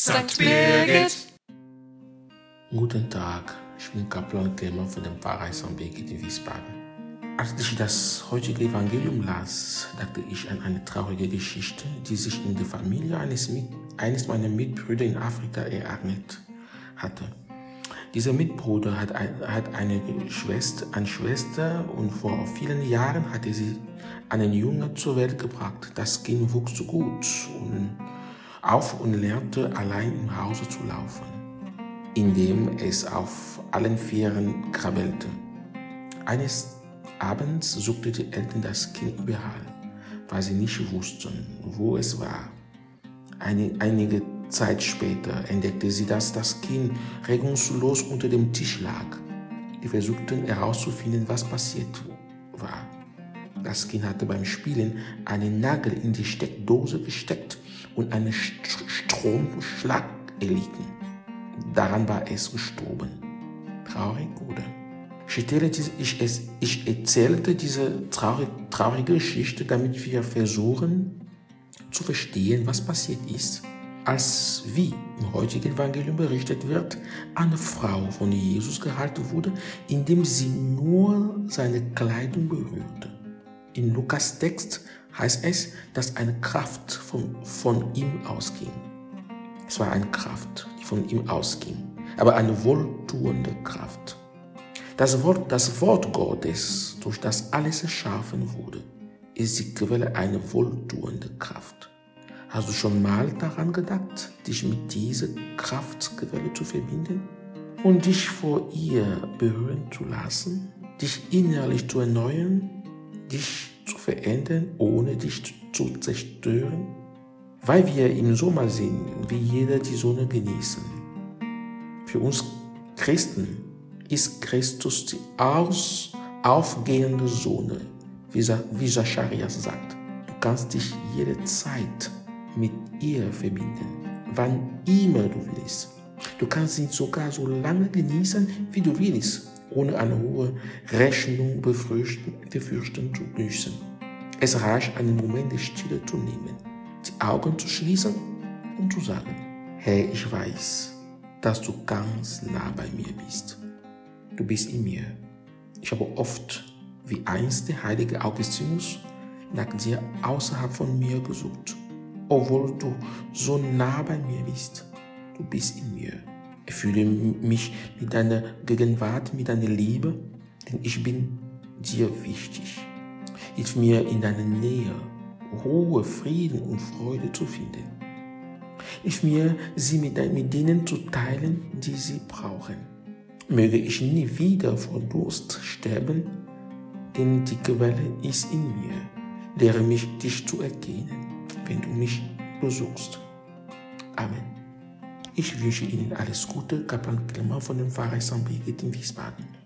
St. Birgit. Guten Tag, ich bin Kaplan Clement von dem Pfarrei St. Birgit in Wiesbaden. Als ich das heutige Evangelium las, dachte ich an eine traurige Geschichte, die sich in der Familie eines, eines meiner Mitbrüder in Afrika ereignet hatte. Dieser Mitbruder hat, ein, hat eine, Schwester, eine Schwester und vor vielen Jahren hatte sie einen Jungen zur Welt gebracht. Das Kind wuchs gut und auf und lernte allein im Hause zu laufen, indem es auf allen Vieren krabbelte. Eines Abends suchte die Eltern das Kind überall, weil sie nicht wussten, wo es war. Einige Zeit später entdeckte sie, dass das Kind regungslos unter dem Tisch lag. Sie versuchten herauszufinden, was passiert war. Das Kind hatte beim Spielen einen Nagel in die Steckdose gesteckt und einen Stromschlag erlitten. Daran war es gestorben. Traurig, oder? Ich, ich, erzählte diese traurig, traurige Geschichte, damit wir versuchen zu verstehen, was passiert ist als wie im heutigen Evangelium berichtet wird, eine Frau von Jesus gehalten wurde, indem sie nur seine Kleidung berührte. In Lukas Text heißt es, dass eine Kraft von, von ihm ausging. Es war eine Kraft, die von ihm ausging, aber eine wohltuende Kraft. Das Wort, das Wort Gottes, durch das alles erschaffen wurde, ist die Quelle einer wohltuenden Kraft. Hast du schon mal daran gedacht, dich mit dieser Kraftquelle zu verbinden und dich vor ihr berühren zu lassen, dich innerlich zu erneuern, dich verändern, ohne dich zu zerstören? Weil wir im Sommer sind, wie jeder die Sonne genießen. Für uns Christen ist Christus die aus, aufgehende Sonne, wie, Zacharias sagt. Du kannst dich jederzeit mit ihr verbinden, wann immer du willst. Du kannst ihn sogar so lange genießen, wie du willst, ohne eine hohe Rechnung befürchten, befürchten zu müssen. Es reicht, einen Moment der Stille zu nehmen, die Augen zu schließen und zu sagen, Herr, ich weiß, dass du ganz nah bei mir bist. Du bist in mir. Ich habe oft, wie einst der heilige Augustinus, nach dir außerhalb von mir gesucht obwohl du so nah bei mir bist. Du bist in mir. Ich fühle mich mit deiner Gegenwart, mit deiner Liebe, denn ich bin dir wichtig. Hilf mir in deiner Nähe Ruhe, Frieden und Freude zu finden. Hilf mir, sie mit, mit denen zu teilen, die sie brauchen. Möge ich nie wieder vor Durst sterben, denn die Quelle ist in mir. Lehre mich, dich zu erkennen wenn du mich besuchst. Amen. Ich wünsche Ihnen alles Gute, Kaplan Clement von dem Pfarrer St. Birgit in Wiesbaden.